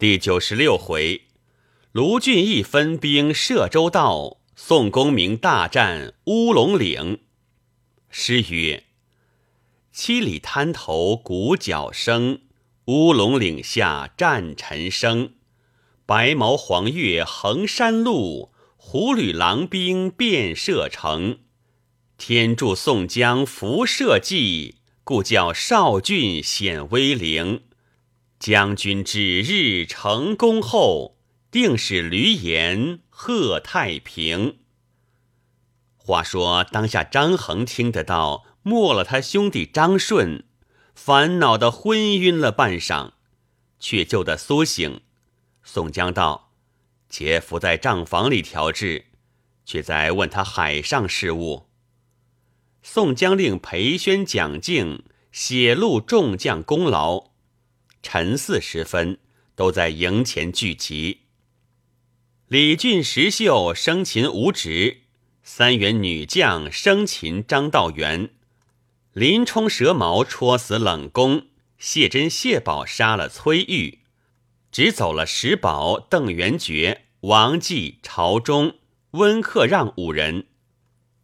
第九十六回，卢俊义分兵摄州道，宋公明大战乌龙岭。诗曰：“七里滩头鼓角声，乌龙岭下战尘生。白毛黄月横山路，虎吕狼兵遍射城。天助宋江伏社稷，故叫少俊显威灵。”将军指日成功后，定使驴言贺太平。话说当下张衡听得到，没了他兄弟张顺，烦恼的昏晕了半晌，却救得苏醒。宋江道：“且伏在账房里调治，却在问他海上事务。”宋江令裴宣、蒋敬写录众将功劳。晨四时分，都在营前聚集。李俊、石秀生擒吴直，三员女将生擒张道元，林冲蛇矛戳死冷宫，谢珍、谢宝杀了崔玉，只走了石宝、邓元觉、王继、朝中、温克让五人。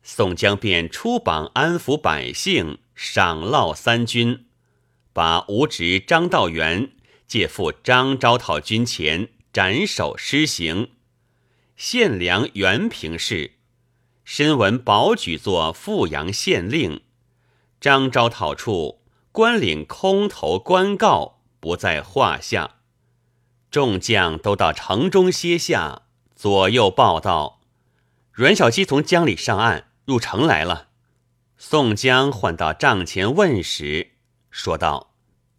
宋江便出榜安抚百姓，赏烙三军。把吴直、张道元借赴张昭讨军前斩首施行。献粮原平氏，身闻保举作富阳县令。张昭讨处，官领空头官告不在话下。众将都到城中歇下，左右报道：阮小七从江里上岸，入城来了。宋江唤到帐前问时。说道：“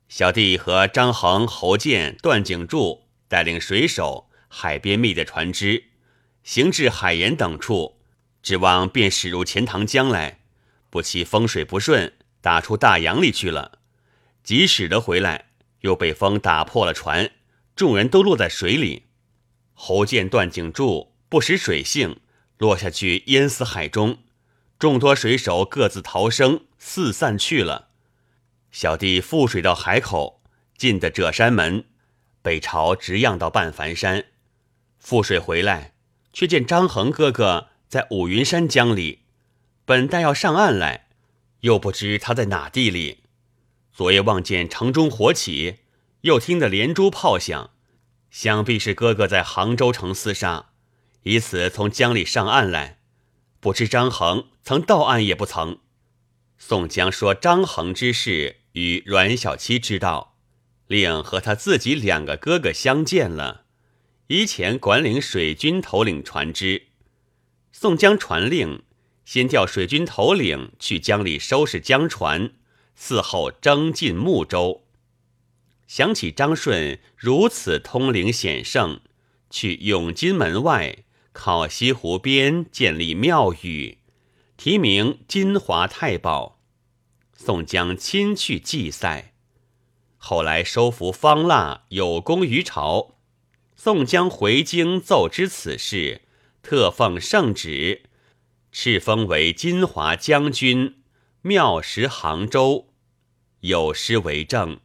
小弟和张衡、侯建、段景柱带领水手，海边觅的船只，行至海盐等处，指望便驶入钱塘江来。不期风水不顺，打出大洋里去了。即使得回来，又被风打破了船，众人都落在水里。侯建、段景柱不识水性，落下去淹死海中。众多水手各自逃生，四散去了。”小弟覆水到海口，进的褶山门，北朝直漾到半凡山。覆水回来，却见张衡哥哥在五云山江里，本待要上岸来，又不知他在哪地里。昨夜望见城中火起，又听得连珠炮响，想必是哥哥在杭州城厮杀，以此从江里上岸来。不知张衡曾到岸也不曾。宋江说张衡之事。与阮小七知道，令和他自己两个哥哥相见了，以前管领水军头领船只。宋江传令，先调水军头领去江里收拾江船，伺候征进睦州。想起张顺如此通灵显圣，去永金门外靠西湖边建立庙宇，题名金华太保。宋江亲去祭赛，后来收服方腊，有功于朝。宋江回京奏知此事，特奉圣旨，敕封为金华将军，庙食杭州。有诗为证：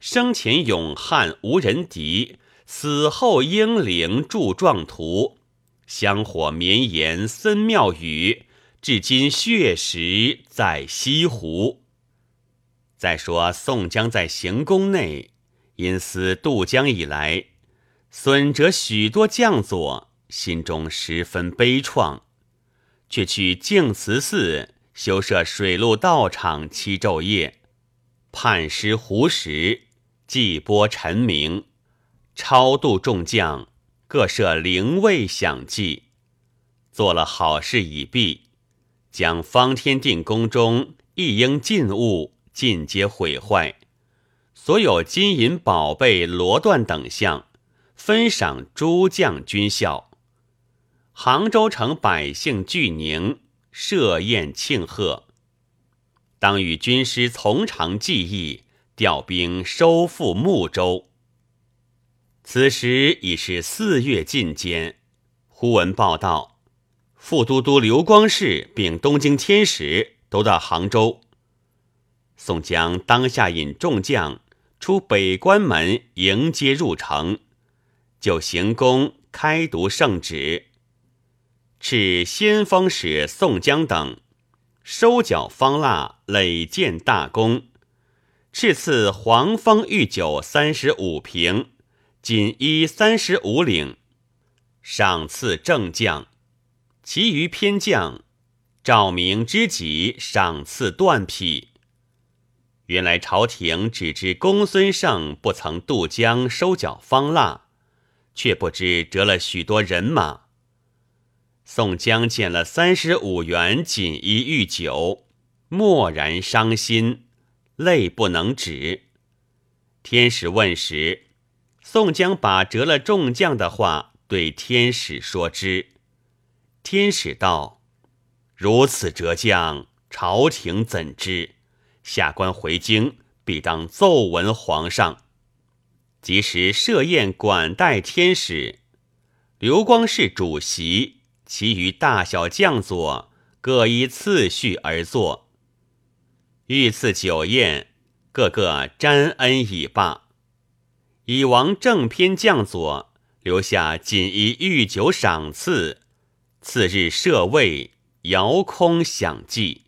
生前勇悍无人敌，死后英灵铸壮图。香火绵延森庙宇。至今血石在西湖。再说宋江在行宫内，因思渡江以来损折许多将佐，心中十分悲怆，却去净慈寺修设水陆道场七昼夜，判师湖石，祭波陈明，超度众将，各设灵位享祭，做了好事已毕。将方天定宫中一应禁物尽皆毁坏，所有金银宝贝、罗缎等项，分赏诸将军校。杭州城百姓聚宁，设宴庆贺。当与军师从长计议，调兵收复睦州。此时已是四月进间，忽闻报道。副都督刘光世并东京天使都到杭州。宋江当下引众将出北关门迎接入城，就行宫开读圣旨，敕先锋使宋江等收缴方腊累建大功，敕赐黄蜂御酒三十五瓶，锦衣三十五领，赏赐正将，其余偏将。赵明之己赏赐断匹。原来朝廷只知公孙胜不曾渡江收缴方腊，却不知折了许多人马。宋江见了三十五元锦衣玉酒，默然伤心，泪不能止。天使问时，宋江把折了众将的话对天使说之。天使道。如此折将，朝廷怎知？下官回京，必当奏闻皇上。即时设宴管待天使，刘光世主席，其余大小将佐各依次序而坐。御赐酒宴，个个沾恩已罢。以王正偏将佐留下锦衣御酒赏赐，次日设位。遥空享祭，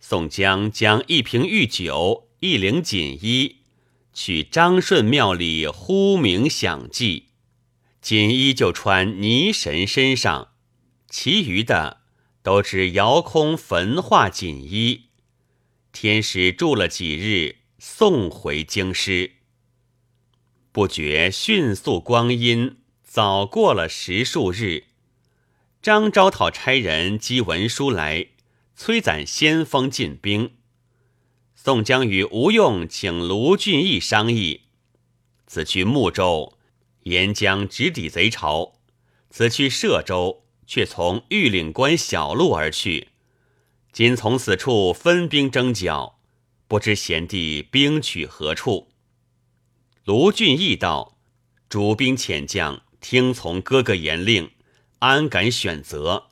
宋江将一瓶御酒、一领锦衣，去张顺庙里呼名享祭。锦衣就穿泥神身上，其余的都只遥空焚化锦衣。天使住了几日，送回京师。不觉迅速光阴，早过了十数日。张昭讨差人寄文书来，催攒先锋进兵。宋江与吴用请卢俊义商议：此去睦州，沿江直抵贼巢；此去歙州，却从玉岭关小路而去。今从此处分兵征剿，不知贤弟兵取何处？卢俊义道：“主兵遣将，听从哥哥言令。”安敢选择？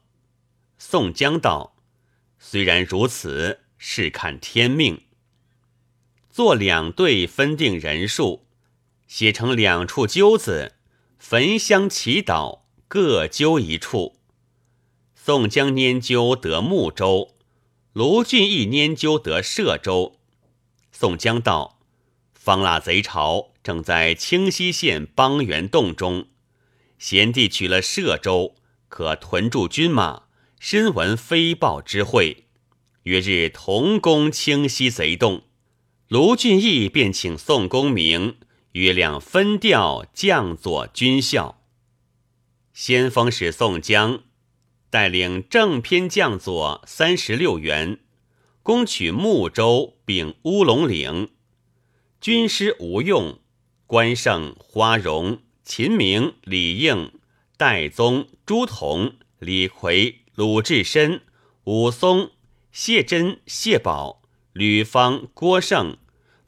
宋江道：“虽然如此，是看天命。做两队，分定人数，写成两处揪子，焚香祈祷，各揪一处。宋江拈阄得睦州，卢俊义拈阄得歙州。宋江道：方腊贼巢正在清溪县邦源洞中，贤弟取了歙州。”可屯驻军马，深闻飞豹之会，约日同攻清溪贼洞。卢俊义便请宋公明约两分调将佐军校。先锋使宋江带领正偏将佐三十六员，攻取睦州并乌龙岭。军师吴用、关胜、花荣、秦明、李应。戴宗、朱仝、李逵、鲁智深、武松、谢珍、谢宝、吕方、郭盛、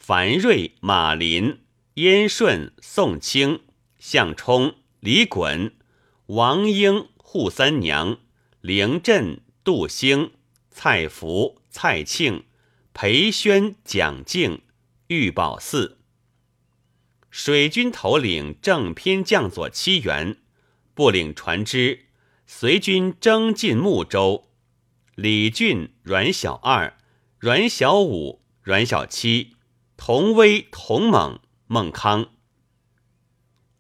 樊瑞、马林、燕顺、宋清、项冲、李衮、王英、扈三娘、凌震、杜兴、蔡福、蔡庆、裴宣、蒋敬、玉宝寺。水军头领正偏将佐七员。不领船只，随军征进睦州。李俊、阮小二、阮小五、阮小七、童威、童猛、孟康。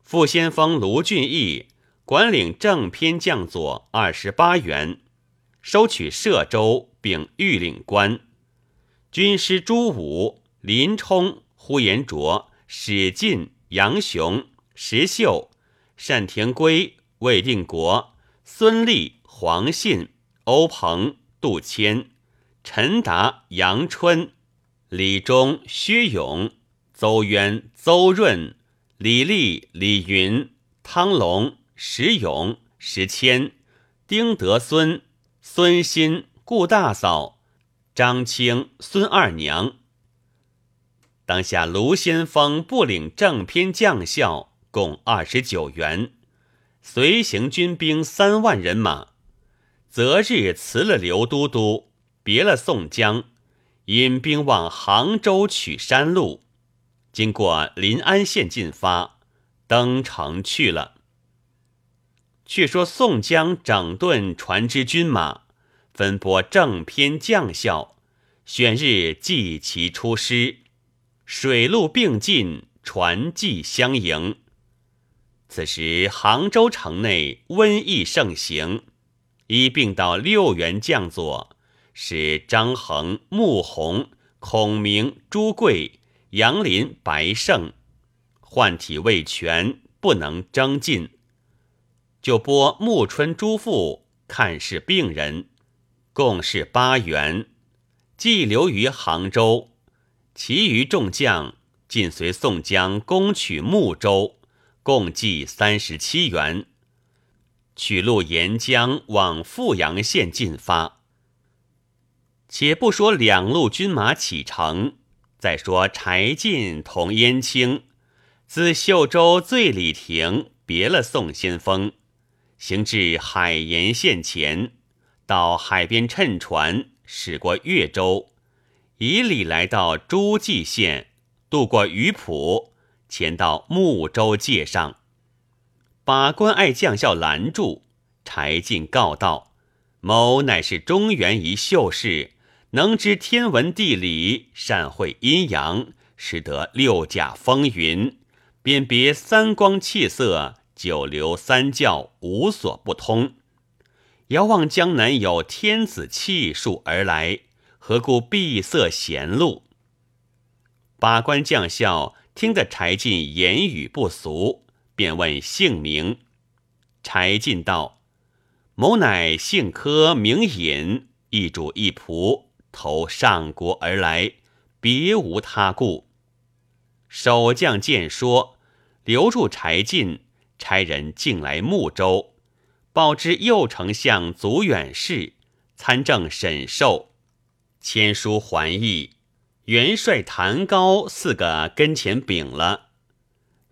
副先锋卢俊义管领正偏将佐二十八员，收取歙州并御领官。军师朱武、林冲、呼延灼、史进、杨雄、石秀、单廷圭。魏定国、孙立、黄信、欧鹏、杜迁、陈达、杨春、李忠、薛勇、邹渊、邹润、李立、李云、汤龙、石勇、石谦、丁德孙、孙新、顾大嫂、张青、孙二娘。当下卢先锋不领正偏将校共二十九员。随行军兵三万人马，择日辞了刘都督，别了宋江，引兵往杭州取山路。经过临安县进发，登城去了。却说宋江整顿船只军马，分拨正偏将校，选日祭旗出师，水陆并进，船骑相迎。此时杭州城内瘟疫盛行，一并到六员将佐，使张衡、穆弘、孔明、朱贵、杨林、白胜，患体未全，不能征进。就拨穆春、朱富看视病人，共是八员，寄留于杭州。其余众将尽随宋江攻取睦州，共计三十七员，取路沿江往富阳县进发。且不说两路军马启程，再说柴进同燕青自秀州醉里亭别了宋先锋。行至海盐县前，到海边乘船驶过越州，以里来到诸暨县，渡过鱼浦，前到睦州界上，把关爱将校拦住。柴进告道：“某乃是中原一秀士，能知天文地理，善会阴阳，识得六甲风云，辨别三光气色。”九流三教无所不通，遥望江南有天子气数而来，何故闭塞贤路？把关将校听得柴进言语不俗，便问姓名。柴进道：“某乃姓柯，名隐，一主一仆，投上国而来，别无他故。”守将见说，留住柴进。差人进来睦州，报知右丞相祖远士参政审授，签书还意。元帅谭高四个跟前禀了，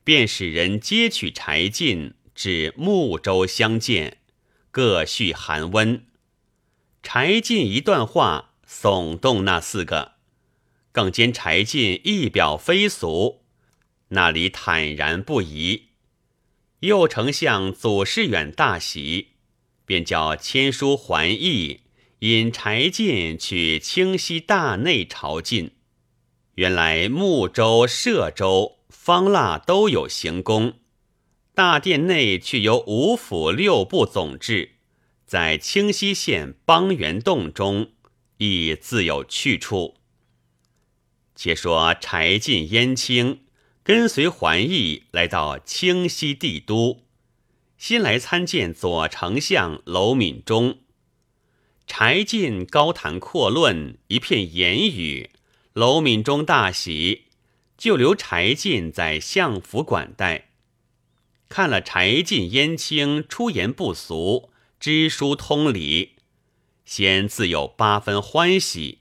便使人接取柴进至睦州相见，各叙寒温。柴进一段话耸动那四个，更兼柴进一表非俗，那里坦然不疑。右丞相祖士远大喜，便叫签书还议，引柴进去清溪大内朝觐。原来睦州、歙州、方腊都有行宫，大殿内却由五府六部总制，在清溪县邦源洞中，亦自有去处。且说柴进、燕青。跟随桓义来到清溪帝都，先来参见左丞相娄敏中。柴进高谈阔论，一片言语，娄敏中大喜，就留柴进在相府管待。看了柴进燕青出言不俗，知书通理，先自有八分欢喜。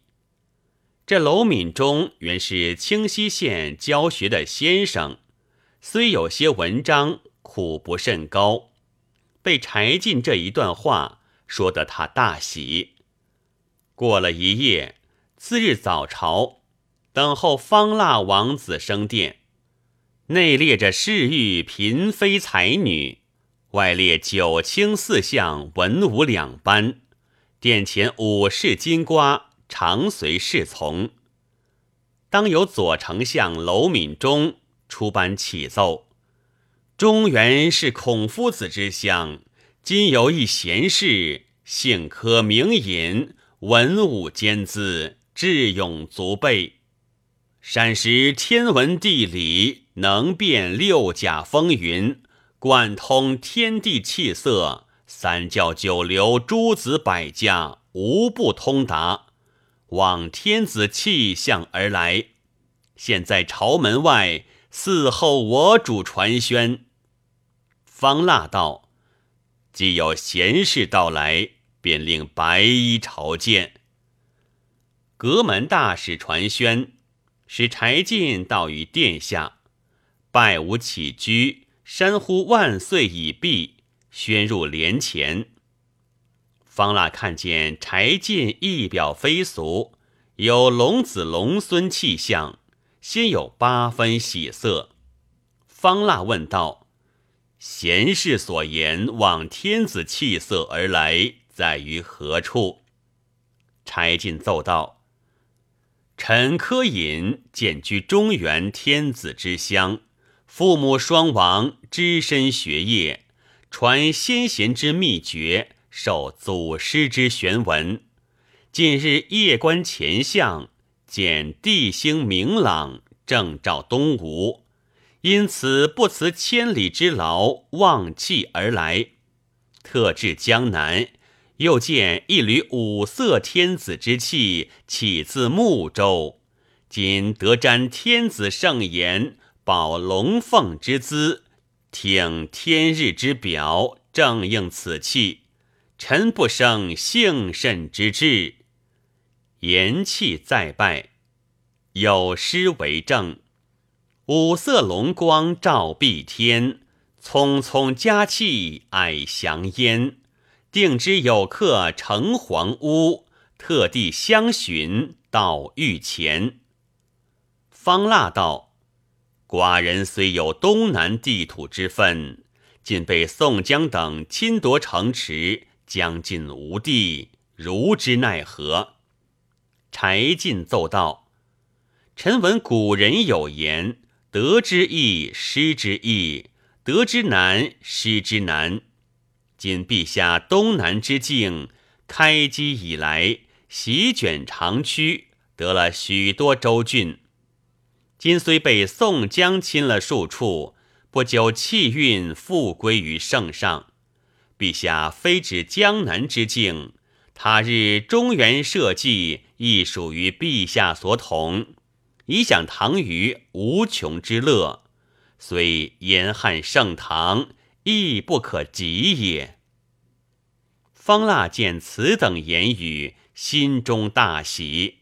这娄敏中原是清溪县教学的先生，虽有些文章，苦不甚高。被柴进这一段话说得他大喜。过了一夜，次日早朝，等候方腊王子升殿，内列着侍御嫔妃才女，外列九卿四相文武两班，殿前武士金瓜。常随侍从。当有左丞相娄敏中出班启奏：中原是孔夫子之乡，今有一贤士，姓柯名隐，文武兼资，智勇足备，善识天文地理，能辨六甲风云，贯通天地气色，三教九流诸子百家，无不通达。望天子气象而来，现在朝门外伺候我主传宣。方腊道：“既有贤士到来，便令白衣朝见。”阁门大使传宣，使柴进到于殿下，拜吾起居，山呼万岁已毕，宣入帘前。方腊看见柴进一表非俗，有龙子龙孙气象，先有八分喜色。方腊问道：“贤士所言望天子气色而来，在于何处？”柴进奏道：“臣柯隐简居中原天子之乡，父母双亡，只身学业，传先贤之秘诀，受祖师之玄文。近日夜观前相，见地星明朗，正照东吴。”因此不辞千里之劳，望气而来，特至江南，又见一缕五色天子之气，起自睦州。今得瞻天子圣言，保龙凤之姿，挺天日之表，正应此气。臣不生幸甚之志。言气再拜，有诗为证。五色龙光照碧天，匆匆佳气矮祥烟。定知有客城隍屋，特地相寻到御前。方腊道：“寡人虽有东南地土之分，竟被宋江等侵夺城池，将尽无地，如之奈何？”柴进奏道：“臣闻古人有言。”得之易，失之易；得之难，失之难。今陛下东南之境，开基以来，席卷长驱，得了许多州郡。今虽被宋江侵了数处，不久气运复归于圣上。陛下非指江南之境，他日中原社稷亦属于陛下所统。以享唐虞无穷之乐，虽严汉盛唐，亦不可及也。方腊见此等言语，心中大喜，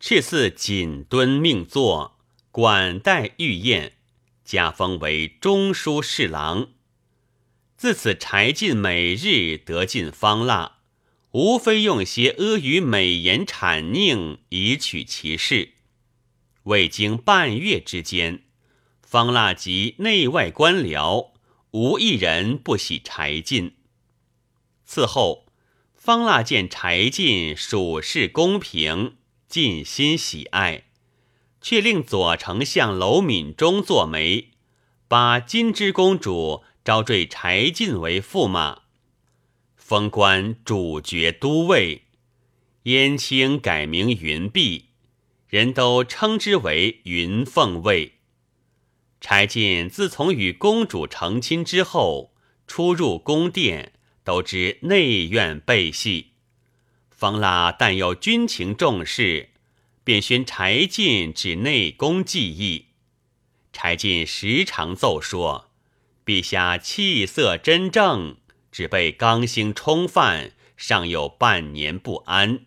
敕赐锦敦命座，管待御宴，加封为中书侍郎。自此，柴进每日得进方腊，无非用些阿谀美言谄佞以取其事。未经半月之间，方腊及内外官僚无一人不喜柴进。此后，方腊见柴进属事公平，尽心喜爱，却令左丞相娄敏中作媒，把金枝公主招赘柴进为驸马，封官主角都尉，燕青改名云弼。人都称之为云凤卫。柴进自从与公主成亲之后，出入宫殿都知内院备戏。方腊但有军情重视，便宣柴进至内宫记忆。柴进时常奏说：“陛下气色真正，只被刚兴冲犯，尚有半年不安。”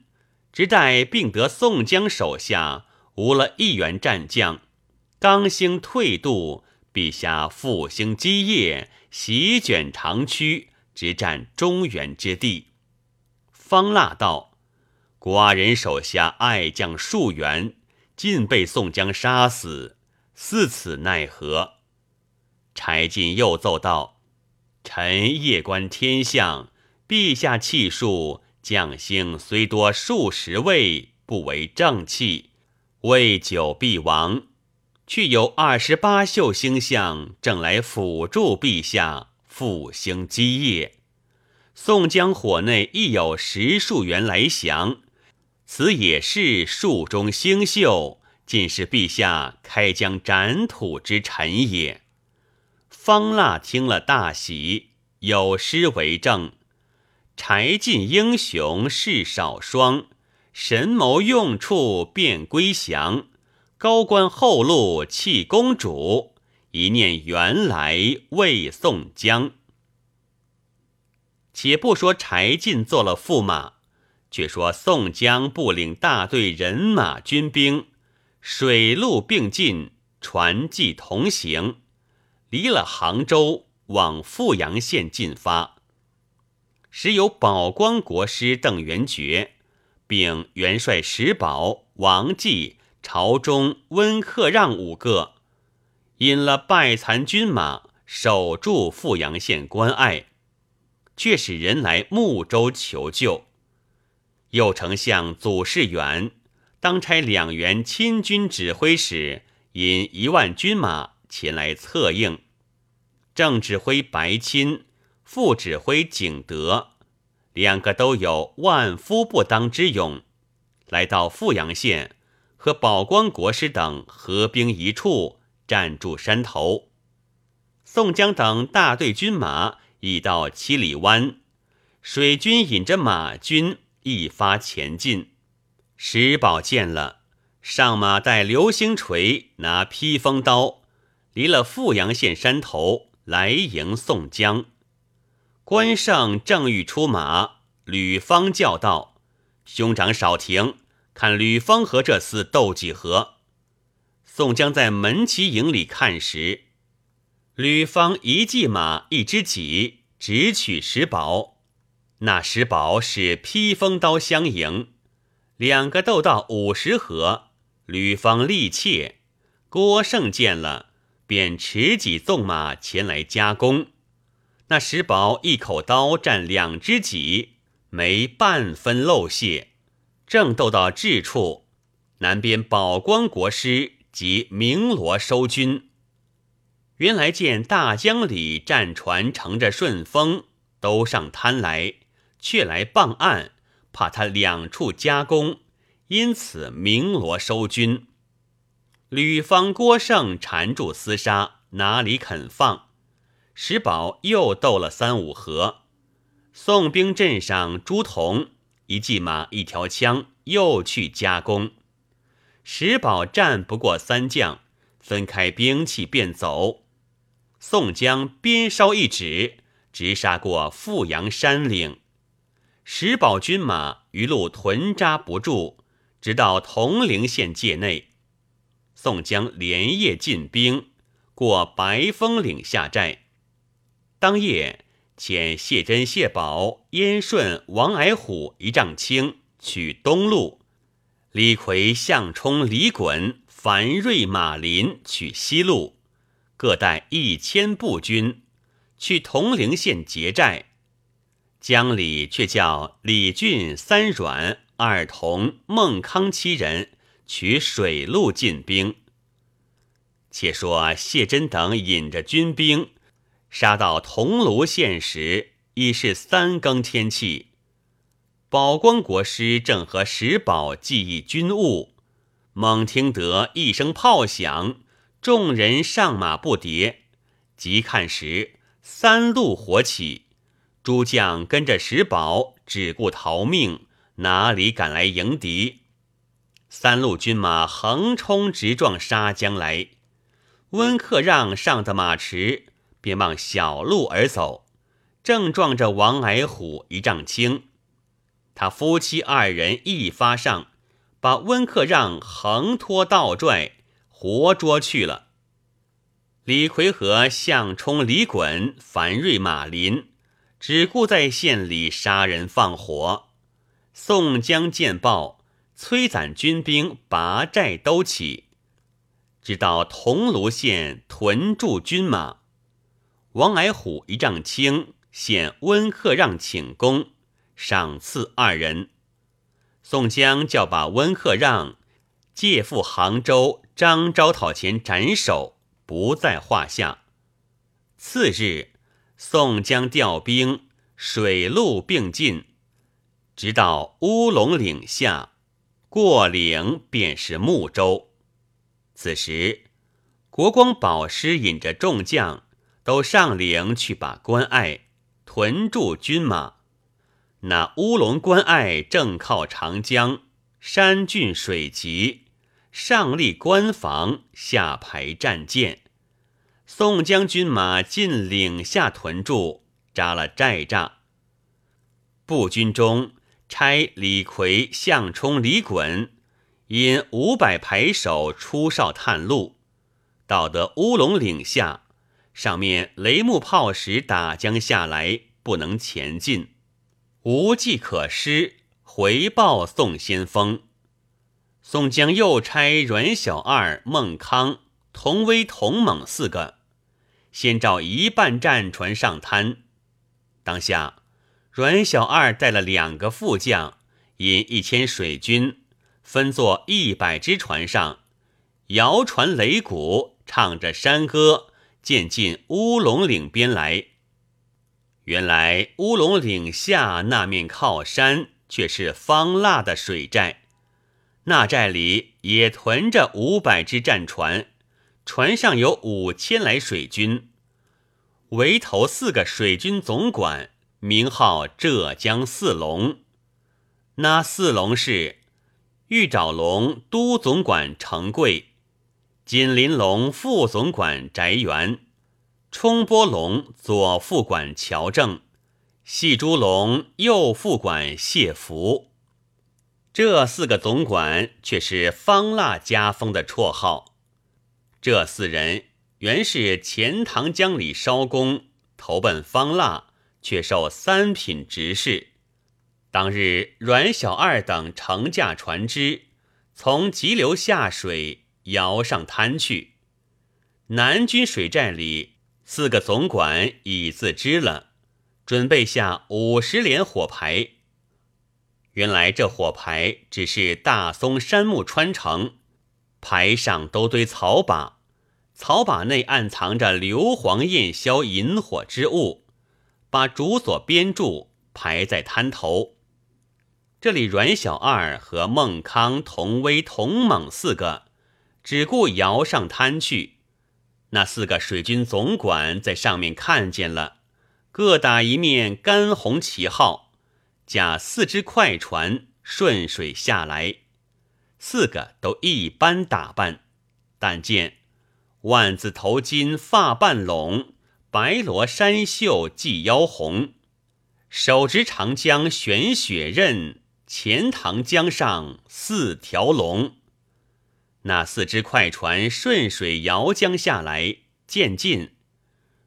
只待并得宋江手下无了一员战将，刚兴退渡，陛下复兴基业，席卷长驱，直占中原之地。方腊道：“寡人手下爱将数员，尽被宋江杀死，似此奈何？”柴进又奏道：“臣夜观天象，陛下气数。”将星虽多数十位，不为正气，未久必亡。却有二十八宿星象，正来辅助陛下复兴基业。宋江火内亦有十数员来降，此也是数中星宿，尽是陛下开疆斩土之臣也。方腊听了大喜，有诗为证。柴进英雄事少双，神谋用处便归降。高官厚禄弃公主，一念原来为宋江。且不说柴进做了驸马，却说宋江不领大队人马军兵，水陆并进，船骑同行，离了杭州，往富阳县进发。时有保光国师邓元觉，并元帅石宝、王继朝中温客让五个，引了败残军马，守住富阳县关隘，却使人来睦州求救。右丞相祖士元当差两员亲军指挥使，引一万军马前来策应。正指挥白钦、副指挥景德两个都有万夫不当之勇，来到富阳县，和宝光国师等合兵一处，占住山头。宋江等大队军马已到七里湾，水军引着马军。一发前进，石宝见了，上马带流星锤，拿披风刀，离了富阳县山头来迎宋江。关胜正欲出马，吕方叫道：“兄长少停，看吕方和这厮斗几合。”宋江在门旗营里看时，吕方一骑马，一只戟，直取石宝。那石宝使披风刀相迎，两个斗到五十合，吕方力怯。郭胜见了，便持戟纵马前来加攻。那石宝一口刀占两只戟，没半分漏泄。正斗到至处，南边宝光国师及鸣锣收军。原来见大江里战船乘着顺风，都上滩来。却来傍岸，怕他两处夹攻，因此鸣锣收军。吕方、郭盛缠住厮杀，哪里肯放？石宝又斗了三五合。宋兵阵上朱仝一骑马一条枪，又去夹攻。石宝战不过三将，分开兵器便走。宋江鞭梢一指，直杀过富阳山岭。石宝军马一路屯扎不住，直到铜陵县界内。宋江连夜进兵，过白峰岭下寨。当夜遣谢珍、谢宝、燕顺、王矮虎一丈青取东路，李逵、项冲、李衮、樊瑞、马林取西路，各带一千步军去铜陵县劫寨。江里却叫李俊、三阮、二童、孟康七人取水路进兵。且说谢珍等引着军兵杀到桐庐县时，已是三更天气。宝光国师正和石宝记忆军务，猛听得一声炮响，众人上马不迭，急看时，三路火起。诸将跟着石宝，只顾逃命，哪里敢来迎敌？三路军马横冲直撞杀将来。温克让上的马池，便望小路而走，正撞着王矮虎一丈青。他夫妻二人一发上，把温克让横拖倒拽，活捉去了。李逵和项冲、李衮、樊瑞、马林。只顾在县里杀人放火，宋江见报，催攒军兵拔寨都起，直到桐庐县屯驻军马。王矮虎一丈青显温客让请功，赏赐二人。宋江叫把温客让借赴杭州张昭讨前斩首，不在话下。次日。宋江调兵，水陆并进，直到乌龙岭下，过岭便是睦州。此时，国光宝师引着众将，都上岭去把关隘屯驻军马。那乌龙关隘正靠长江，山峻水急，上立关防，下排战舰。宋江军马进岭下屯驻，扎了寨栅。步军中差李逵、项冲、李衮引五百排手出哨探路，到得乌龙岭下，上面雷木炮石打将下来，不能前进，无计可施，回报宋先锋。宋江又差阮小二、孟康、童威、童猛四个，先召一半战船上滩。当下，阮小二带了两个副将，引一千水军，分作一百只船上，摇船擂鼓，唱着山歌，渐进乌龙岭边来。原来乌龙岭下那面靠山，却是方腊的水寨。那寨里也屯着五百只战船，船上有五千来水军。围头四个水军总管，名号浙江四龙。那四龙是：玉爪龙都总管程贵，锦鳞龙副总管翟元，冲波龙左副管乔正，细珠龙右副管谢福。这四个总管却是方腊家风的绰号。这四人原是钱塘江里艄公，投奔方腊，却受三品执事。当日阮小二等乘驾船只，从急流下水，摇上滩去。南军水寨里四个总管已自知了，准备下五十连火牌。原来这火牌只是大松杉木穿成，牌上都堆草把，草把内暗藏着硫磺焰硝引火之物，把竹索编住，排在滩头。这里阮小二和孟康、童威、童猛四个，只顾摇上滩去。那四个水军总管在上面看见了，各打一面干红旗号。驾四只快船顺水下来，四个都一般打扮，但见万字头巾发半拢，白罗衫袖系腰红，手执长江悬雪刃，钱塘江上四条龙。那四只快船顺水摇江下来，渐近，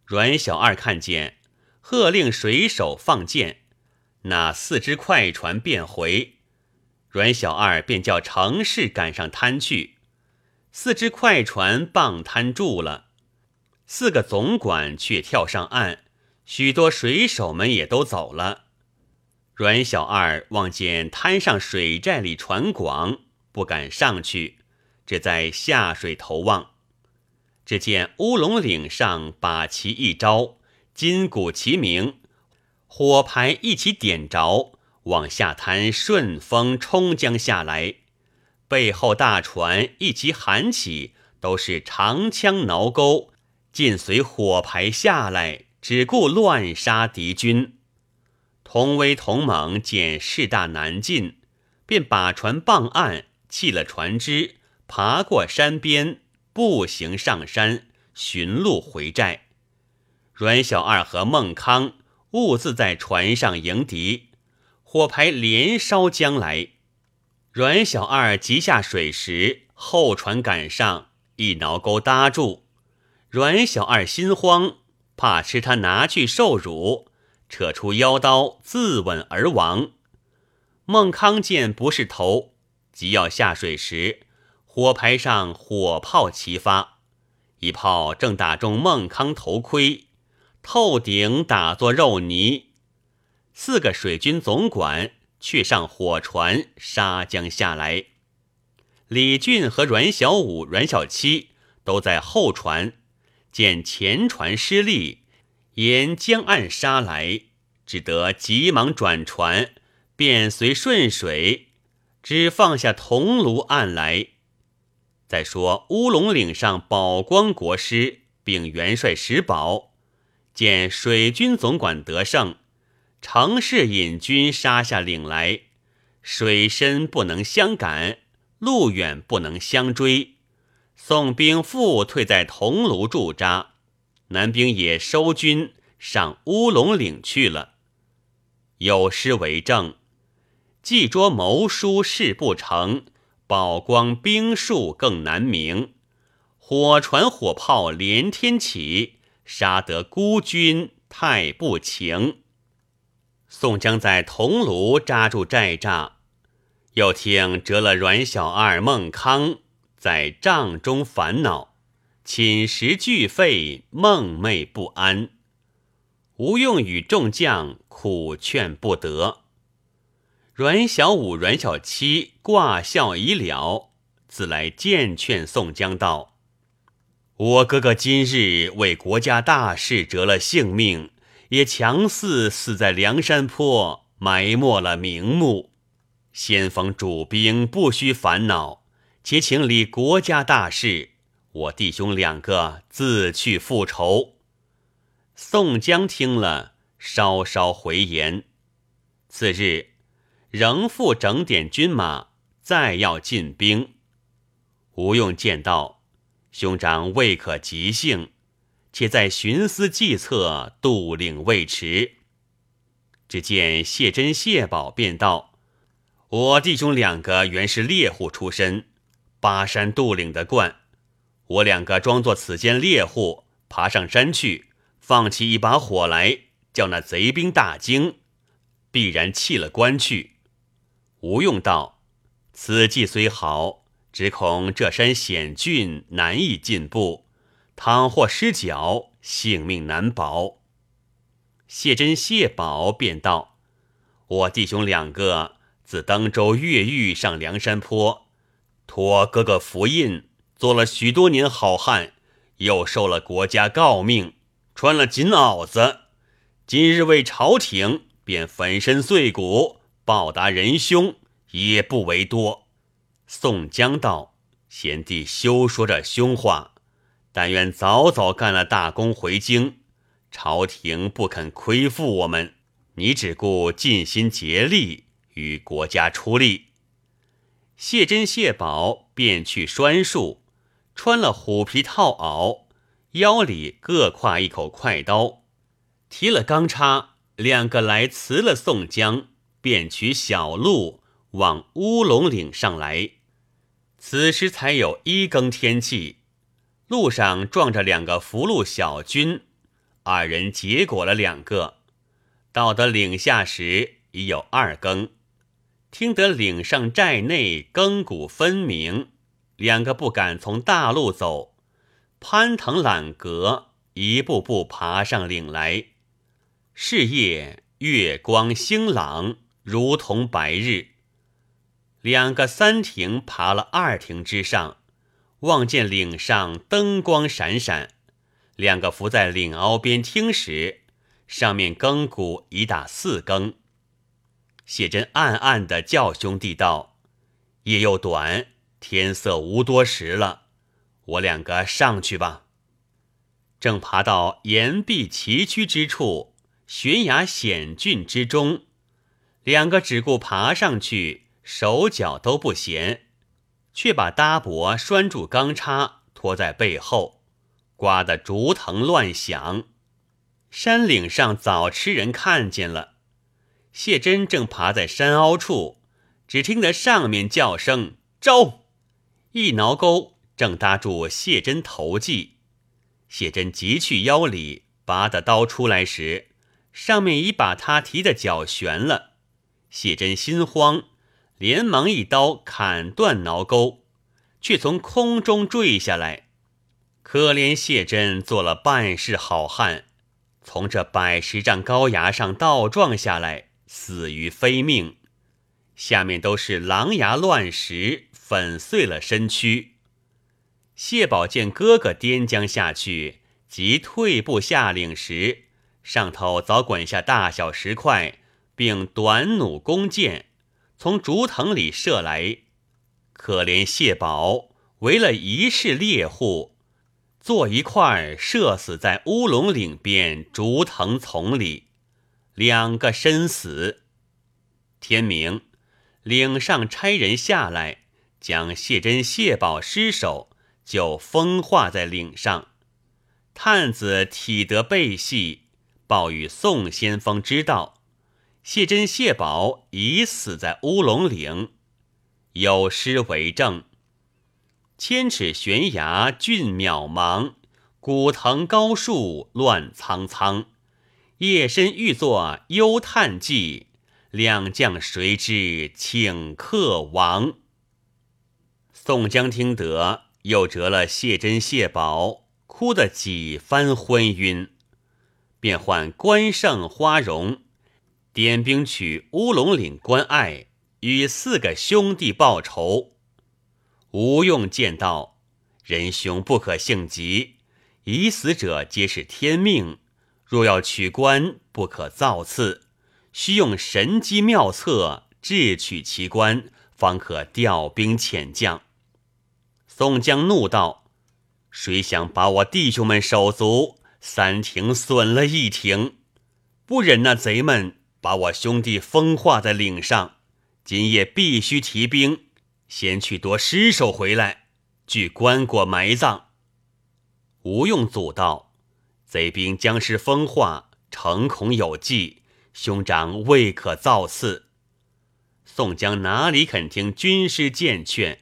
阮小二看见，喝令水手放箭。那四只快船便回，阮小二便叫程氏赶上滩去。四只快船傍滩住了，四个总管却跳上岸，许多水手们也都走了。阮小二望见滩上水寨里船广，不敢上去，只在下水头望。只见乌龙岭上把旗一招，金鼓齐鸣。火牌一起点着，往下滩顺风冲将下来。背后大船一齐喊起，都是长枪挠钩，尽随火牌下来，只顾乱杀敌军。同威同猛见势大难进，便把船傍岸，弃了船只，爬过山边，步行上山，寻路回寨。阮小二和孟康。兀自在船上迎敌，火牌连烧将来。阮小二急下水时，后船赶上，一挠钩搭住。阮小二心慌，怕吃他拿去受辱，扯出腰刀自刎而亡。孟康见不是头，急要下水时，火牌上火炮齐发，一炮正打中孟康头盔。透顶打作肉泥，四个水军总管却上火船杀将下来。李俊和阮小五、阮小七都在后船，见前船失利，沿江岸杀来，只得急忙转船，便随顺水，只放下桐庐岸来。再说乌龙岭上宝光国师并元帅石宝。见水军总管得胜，乘势引军杀下岭来，水深不能相赶，路远不能相追。宋兵复退在桐庐驻扎，南兵也收军上乌龙岭去了。有诗为证：“计捉谋书事不成，宝光兵数更难明。火船火炮连天起。”杀得孤军太不情。宋江在桐庐扎住寨栅，又听折了阮小二孟康在帐中烦恼，寝食俱废，梦寐不安。吴用与众将苦劝不得。阮小五、阮小七挂孝已了，自来见劝宋江道：“我哥哥今日为国家大事折了性命，也强似死在梁山坡，埋没了名目。先锋主兵不须烦恼，且请理国家大事，我弟兄两个自去复仇。”宋江听了，稍稍回言。次日。仍复整点军马，再要进兵。吴用见道：“兄长未可急兴，且在寻思计策，渡岭未迟。”只见谢珍、谢宝便道：“我弟兄两个原是猎户出身，巴山渡岭的惯。我两个装作此间猎户，爬上山去，放起一把火来，叫那贼兵大惊，必然弃了关去。”吴用道：“此计虽好，只恐这山险峻，难以进步。倘或失脚，性命难保。”谢珍、谢宝便道：“我弟兄两个自登州越狱上梁山坡，托哥哥福印，做了许多年好汉，又受了国家诰命，穿了锦袄子。今日为朝廷，便粉身碎骨。”报答仁兄也不为多。宋江道：“贤弟休说这凶话，但愿早早干了大功回京，朝廷不肯亏负我们。你只顾尽心竭力与国家出力。”谢珍、谢宝便去拴树，穿了虎皮套袄，腰里各挎一口快刀，提了钢叉，两个来辞了宋江。便取小路往乌龙岭上来。此时才有一更天气，路上撞着两个俘虏小军，二人结果了两个。到得岭下时已有二更，听得岭上寨内更鼓分明，两个不敢从大路走，攀藤揽阁，一步步爬上岭来。是夜月光星朗。如同白日，两个三亭爬了二亭之上，望见岭上灯光闪闪。两个伏在岭凹边听时，上面更鼓已打四更。谢珍暗暗的叫兄弟道：“夜又短，天色无多时了，我两个上去吧。”正爬到岩壁崎岖之处，悬崖险峻之中。两个只顾爬上去，手脚都不闲，却把搭膊拴住钢叉拖在背后，刮得竹藤乱响。山岭上早吃人看见了，谢珍正爬在山凹处，只听得上面叫声“招”，一挠钩正搭住谢珍头髻。谢珍急去腰里拔的刀出来时，上面已把他提的脚悬了。谢珍心慌，连忙一刀砍断挠钩，却从空中坠下来。可怜谢珍做了半世好汉，从这百十丈高崖上倒撞下来，死于非命。下面都是狼牙乱石，粉碎了身躯。谢宝见哥哥颠将下去，即退步下岭时，上头早滚下大小石块。并短弩弓箭从竹藤里射来，可怜谢宝为了一世猎户，坐一块射死在乌龙岭边竹藤丛里，两个身死。天明，岭上差人下来，将谢珍、谢宝尸首就风化在岭上。探子体得背细，报与宋先锋知道。谢珍、谢宝已死在乌龙岭，有诗为证：“千尺悬崖峻渺茫，古藤高树乱苍苍。夜深欲作幽叹寂，两将谁知请客亡？宋江听得，又折了谢珍、谢宝，哭得几番昏晕，便唤关胜、花荣，点兵取乌龙岭关隘，与四个兄弟报仇。吴用见道：“仁兄不可性急，已死者皆是天命，若要取关，不可造次。”需用神机妙策智取其关，方可调兵遣将。宋江怒道：“谁想把我弟兄们手足三亭损了一亭，不忍那贼们把我兄弟风化在岭上。今夜必须提兵，先去夺尸首回来，据棺椁埋葬。”吴用阻道：“贼兵将尸风化，诚恐有计。”兄长未可造次。宋江哪里肯听军师谏劝，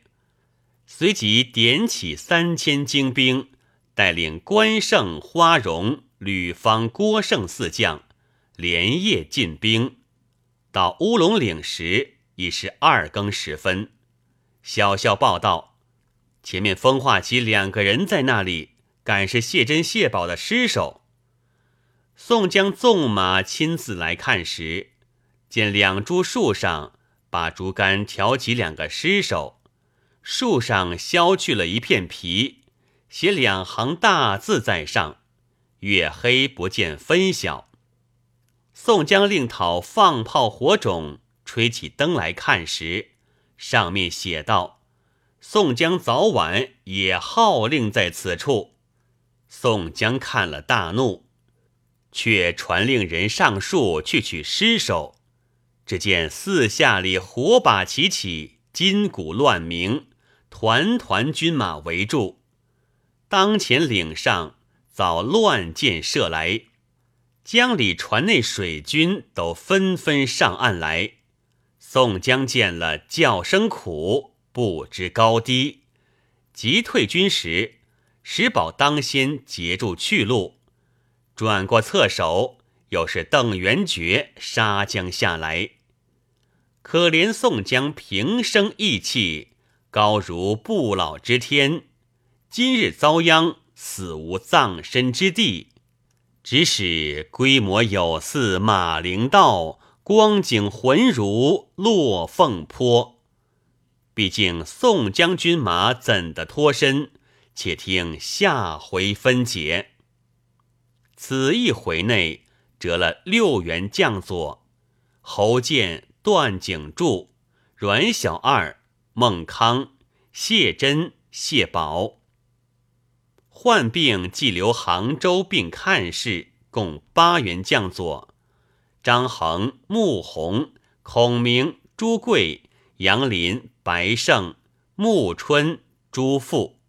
随即点起三千精兵，带领关胜、花荣、吕方、郭盛四将，连夜进兵。到乌龙岭时已是二更时分，小校报道，前面风化起两个人在那里，赶是谢珍、谢宝的尸首。宋江纵马亲自来看时，见两株树上把竹竿挑起两个尸首，树上削去了一片皮，写两行大字在上：“月黑不见分晓。”宋江令讨放炮火种，吹起灯来看时，上面写道：“宋江早晚也号令在此处。”宋江看了大怒。却传令人上树去取尸首，只见四下里火把齐起，金鼓乱鸣，团团军马围住。当前岭上早乱箭射来，江里船内水军都纷纷上岸来。宋江见了，叫声苦，不知高低，急退军时，石宝当先截住去路。转过侧手，又是邓元觉杀将下来。可怜宋江平生义气，高如不老之天，今日遭殃，死无葬身之地，只使规模有似马陵道，光景浑如落凤坡。毕竟宋将军马怎的脱身？且听下回分解。此一回内折了六员将佐：侯健、段景柱、阮小二、孟康、谢珍、谢宝。患病寄留杭州，并看事，共八员将佐：张衡、穆弘、孔明、朱贵、杨林、白胜、穆春、朱富。